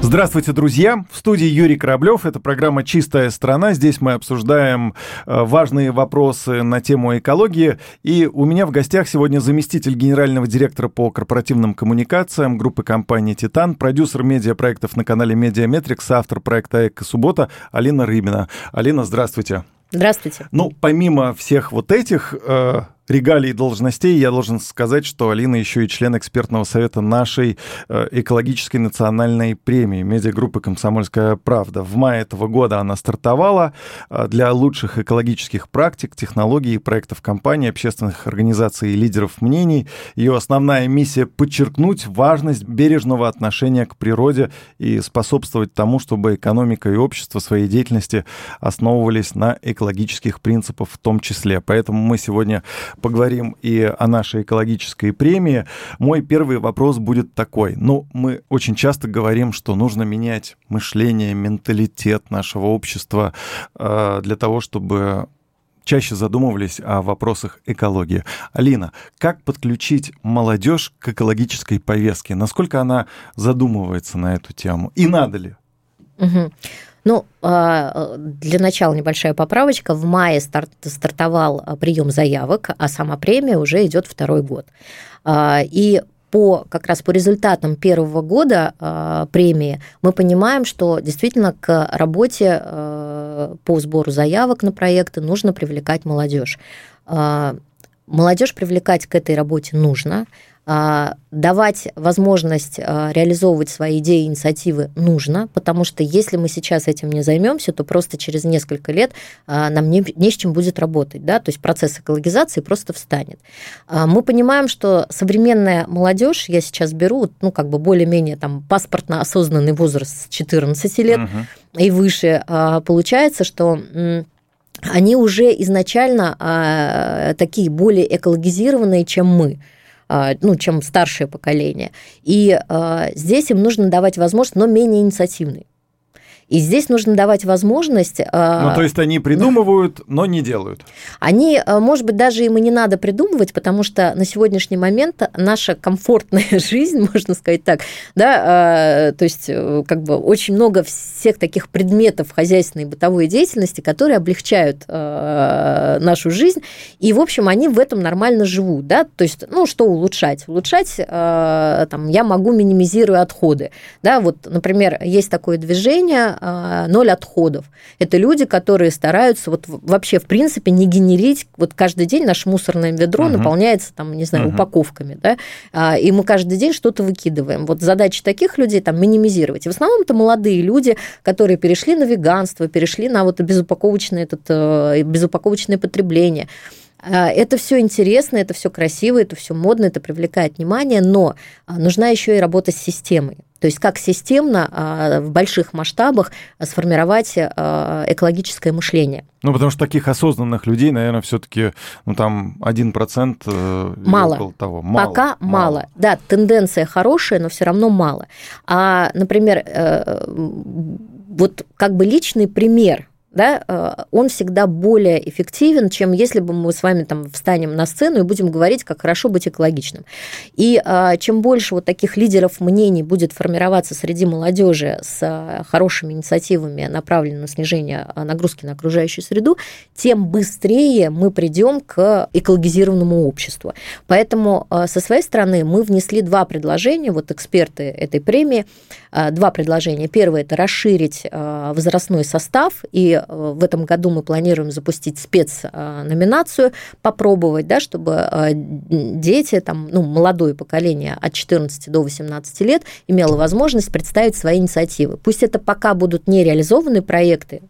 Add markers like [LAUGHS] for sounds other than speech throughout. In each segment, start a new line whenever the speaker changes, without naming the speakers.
Здравствуйте, друзья! В студии Юрий Кораблев. Это программа «Чистая страна». Здесь мы обсуждаем э, важные вопросы на тему экологии. И у меня в гостях сегодня заместитель генерального директора по корпоративным коммуникациям группы компаний «Титан», продюсер медиапроектов на канале «Медиаметрикс», автор проекта «Эко-суббота» Алина Рыбина. Алина, здравствуйте.
Здравствуйте.
Ну, помимо всех вот этих э, регалий должностей, я должен сказать, что Алина еще и член экспертного совета нашей э, экологической национальной премии медиагруппы «Комсомольская правда». В мае этого года она стартовала э, для лучших экологических практик, технологий и проектов компаний, общественных организаций и лидеров мнений. Ее основная миссия — подчеркнуть важность бережного отношения к природе и способствовать тому, чтобы экономика и общество своей деятельности основывались на экологических принципах в том числе. Поэтому мы сегодня поговорим и о нашей экологической премии. Мой первый вопрос будет такой. Ну, мы очень часто говорим, что нужно менять мышление, менталитет нашего общества э, для того, чтобы чаще задумывались о вопросах экологии. Алина, как подключить молодежь к экологической повестке? Насколько она задумывается на эту тему? И надо ли?
Угу. Ну, а, для начала небольшая поправочка. В мае старт, стартовал а, прием заявок, а сама премия уже идет второй год. А, и по как раз по результатам первого года э, премии мы понимаем, что действительно к работе э, по сбору заявок на проекты нужно привлекать молодежь. Э, молодежь привлекать к этой работе нужно. А, давать возможность а, реализовывать свои идеи и инициативы нужно, потому что если мы сейчас этим не займемся, то просто через несколько лет а, нам не, не с чем будет работать, да, то есть процесс экологизации просто встанет. Мы понимаем, что современная молодежь, я сейчас беру, ну, как бы более-менее там паспортно осознанный возраст с 14 лет угу. и выше, получается, что они уже изначально такие более экологизированные, чем мы. А, ну, чем старшее поколение. И а, здесь им нужно давать возможность, но менее инициативный. И здесь нужно давать возможность...
А, ну, то есть они придумывают, но не делают.
Они, а, может быть, даже им и не надо придумывать, потому что на сегодняшний момент наша комфортная [LAUGHS] жизнь, можно сказать так, да, а, то есть э, как бы очень много всех таких предметов хозяйственной и бытовой деятельности, которые облегчают нашу жизнь, и, в общем, они в этом нормально живут, да, то есть, ну, что улучшать? Улучшать, там, я могу минимизируя отходы, да, вот, например, есть такое движение а, ноль отходов. Это люди, которые стараются вот вообще в принципе не генерить, вот каждый день наше мусорное ведро uh-huh. наполняется там, не знаю, uh-huh. упаковками, да, а, и мы каждый день что-то выкидываем. Вот задача таких людей там минимизировать. И в основном это молодые люди, которые перешли на веганство, перешли на вот безупаковочное, этот, э, безупаковочное потребление. А, это все интересно, это все красиво, это все модно, это привлекает внимание, но нужна еще и работа с системой. То есть как системно а, в больших масштабах сформировать а, экологическое мышление.
Ну, потому что таких осознанных людей, наверное, все-таки, ну, там, один процент
э, мало. того. Мало. Пока мало. мало. Да, тенденция хорошая, но все равно мало. А, например, э, вот как бы личный пример да, э, он всегда более эффективен, чем если бы мы с вами там встанем на сцену и будем говорить, как хорошо быть экологичным. И э, чем больше вот таких лидеров мнений будет формироваться среди молодежи с э, хорошими инициативами, направленными на снижение нагрузки на окружающую среду, тем быстрее мы придем к экологизированному обществу. Поэтому со своей стороны мы внесли два предложения, вот эксперты этой премии, два предложения. Первое – это расширить возрастной состав и в этом году мы планируем запустить спецноминацию, попробовать, да, чтобы э, дети, там, ну, молодое поколение от 14 до 18 лет имело возможность представить свои инициативы. Пусть это пока будут нереализованные проекты,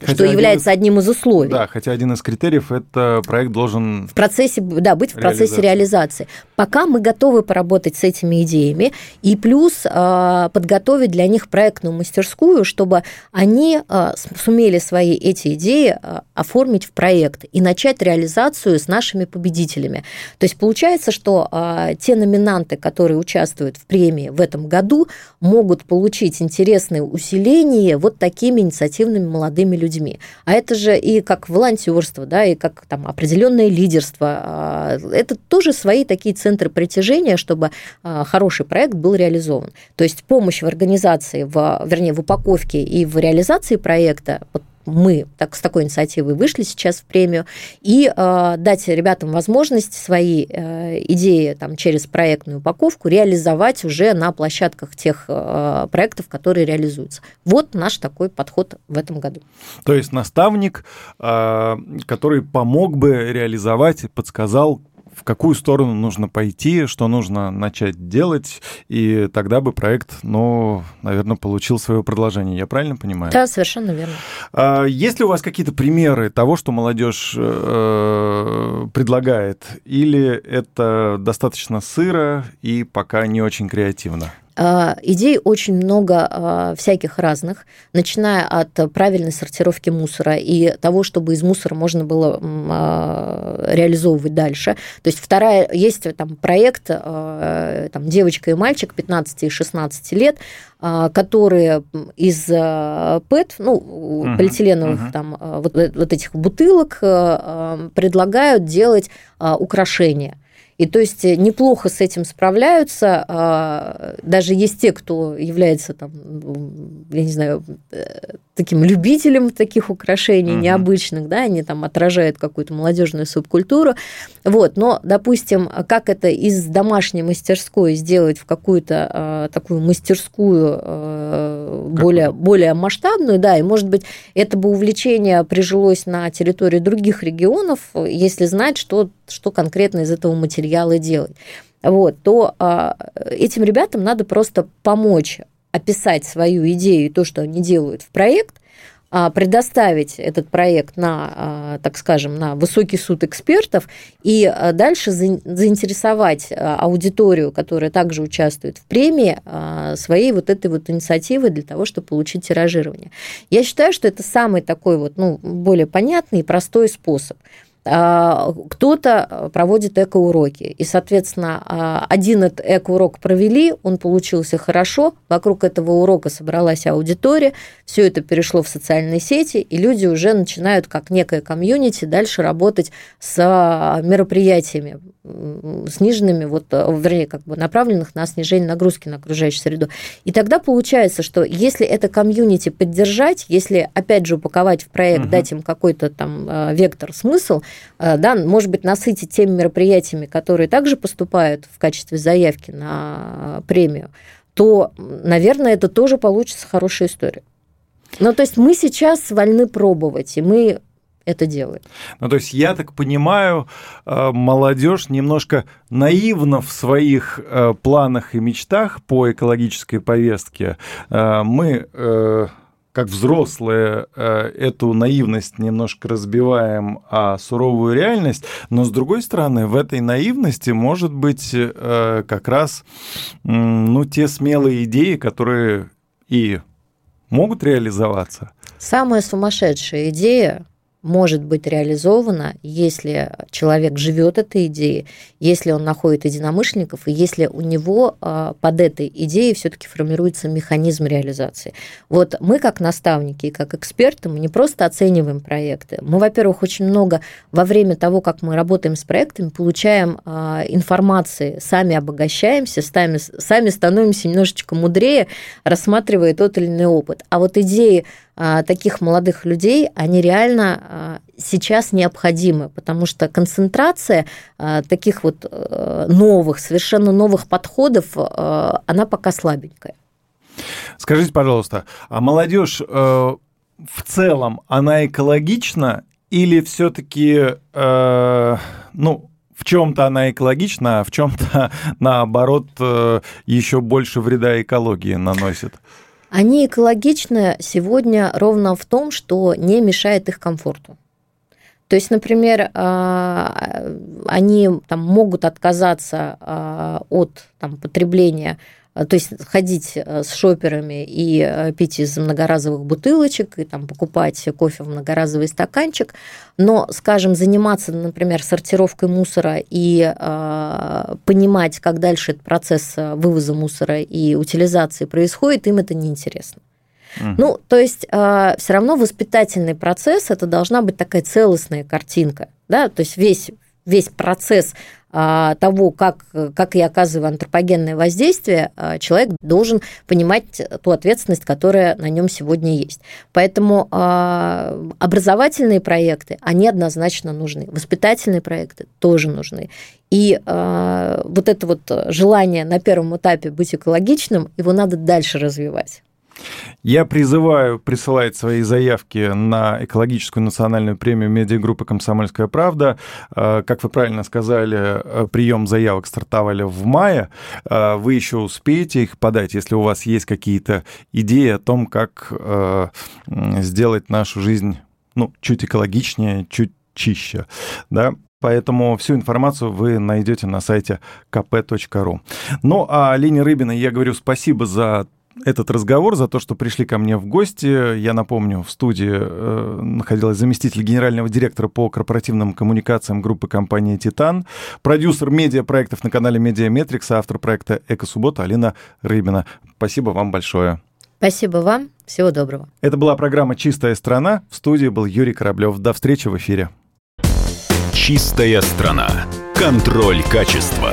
Хотя что является из, одним из условий.
Да, хотя один из критериев это проект должен
в процессе, да, быть в процессе реализации. Пока мы готовы поработать с этими идеями и плюс э, подготовить для них проектную мастерскую, чтобы они э, сумели свои эти идеи э, оформить в проект и начать реализацию с нашими победителями. То есть получается, что э, те номинанты, которые участвуют в премии в этом году, могут получить интересные усиления вот такими инициативными молодыми этими людьми. А это же и как волонтерство, да, и как там определенное лидерство. А, это тоже свои такие центры притяжения, чтобы а, хороший проект был реализован. То есть помощь в организации, в, вернее, в упаковке и в реализации проекта мы так, с такой инициативой вышли сейчас в премию, и э, дать ребятам возможность свои э, идеи там, через проектную упаковку реализовать уже на площадках тех э, проектов, которые реализуются. Вот наш такой подход в этом году.
То есть наставник, э, который помог бы реализовать, подсказал, в какую сторону нужно пойти, что нужно начать делать, и тогда бы проект, ну, наверное, получил свое продолжение. Я правильно понимаю?
Да, совершенно верно.
А, есть ли у вас какие-то примеры того, что молодежь э, предлагает, или это достаточно сыро и пока не очень креативно?
А, идей очень много а, всяких разных, начиная от правильной сортировки мусора и того, чтобы из мусора можно было а, реализовывать дальше. То есть вторая, есть там проект, там девочка и мальчик 15 и 16 лет, которые из ПЭТ, ну, uh-huh, полиэтиленовых uh-huh. там вот, вот этих бутылок предлагают делать украшения. И то есть э, неплохо с этим справляются. А, даже есть те, кто является там, я не знаю, э, таким любителем таких украшений угу. необычных, да, они там отражают какую-то молодежную субкультуру. Вот, но, допустим, как это из домашней мастерской сделать в какую-то э, такую мастерскую э, более, более масштабную, да, и, может быть, это бы увлечение прижилось на территории других регионов, если знать, что, что конкретно из этого материала делать. Вот, то э, этим ребятам надо просто помочь описать свою идею и то, что они делают в проект, а, предоставить этот проект на, а, так скажем, на высокий суд экспертов и а, дальше заинтересовать аудиторию, которая также участвует в премии, своей вот этой вот инициативой для того, чтобы получить тиражирование. Я считаю, что это самый такой вот, ну, более понятный и простой способ. А, кто-то проводит эко-уроки. И, соответственно, а, один этот эко-урок провели, он получился хорошо, вокруг этого урока собралась аудитория, все это перешло в социальные сети, и люди уже начинают, как некое комьюнити, дальше работать с а, мероприятиями сниженными, вот, вернее, как бы направленных на снижение нагрузки на окружающую среду. И тогда получается, что если это комьюнити поддержать, если, опять же, упаковать в проект, угу. дать им какой-то там вектор, смысл, Э, да, может быть, насытить теми мероприятиями, которые также поступают в качестве заявки на премию, то, наверное, это тоже получится хорошая история. Ну, то есть мы сейчас вольны пробовать, и мы это делаем.
Ну, то есть я так понимаю, э, молодежь немножко наивна в своих э, планах и мечтах по экологической повестке. Мы как взрослые э, эту наивность немножко разбиваем, а суровую реальность, но с другой стороны, в этой наивности может быть э, как раз ну, те смелые идеи, которые и могут реализоваться.
Самая сумасшедшая идея может быть реализована, если человек живет этой идеей, если он находит единомышленников, и если у него а, под этой идеей все-таки формируется механизм реализации. Вот мы, как наставники и как эксперты, мы не просто оцениваем проекты. Мы, во-первых, очень много во время того, как мы работаем с проектами, получаем а, информации, сами обогащаемся, сами, сами становимся немножечко мудрее, рассматривая тот или иной опыт. А вот идеи таких молодых людей, они реально а, сейчас необходимы, потому что концентрация а, таких вот э, новых, совершенно новых подходов, она пока слабенькая.
Скажите, пожалуйста, а молодежь э, в целом, она экологична или все-таки, э, ну, в чем-то она экологична, а в чем-то, [LAUGHS] наоборот, еще больше вреда экологии наносит?
Они экологичны сегодня ровно в том, что не мешает их комфорту. То есть, например, а, они там, могут отказаться а, от там, потребления то есть ходить э, с шоперами и э, пить из многоразовых бутылочек, и там покупать кофе в многоразовый стаканчик, но, скажем, заниматься, например, сортировкой мусора и э, понимать, как дальше этот процесс вывоза мусора и утилизации происходит, им это неинтересно. Угу. Ну, то есть э, все равно воспитательный процесс это должна быть такая целостная картинка, да, то есть весь весь процесс а, того, как, как я оказываю антропогенное воздействие, а, человек должен понимать ту ответственность, которая на нем сегодня есть. Поэтому а, образовательные проекты, они однозначно нужны. Воспитательные проекты тоже нужны. И вот это вот желание на первом этапе быть экологичным, его надо дальше развивать.
Я призываю присылать свои заявки на экологическую национальную премию медиагруппы «Комсомольская правда». Э, как вы правильно сказали, э, прием заявок стартовали в мае. Э, вы еще успеете их подать, если у вас есть какие-то идеи о том, как сделать нашу жизнь ну, чуть экологичнее, чуть чище. Да? Поэтому всю информацию вы найдете на сайте kp.ru. Ну, Алине Рыбиной я говорю спасибо за этот разговор, за то, что пришли ко мне в гости. Я напомню, в студии э, находилась заместитель генерального директора по корпоративным коммуникациям группы компаний «Титан», продюсер медиапроектов на канале «Медиаметрикс», автор проекта «Экосуббота» Алина Рыбина. Спасибо вам большое.
Спасибо вам. Всего доброго.
Это была программа «Чистая страна». В студии был Юрий Кораблев. До встречи в эфире.
«Чистая страна». Контроль качества.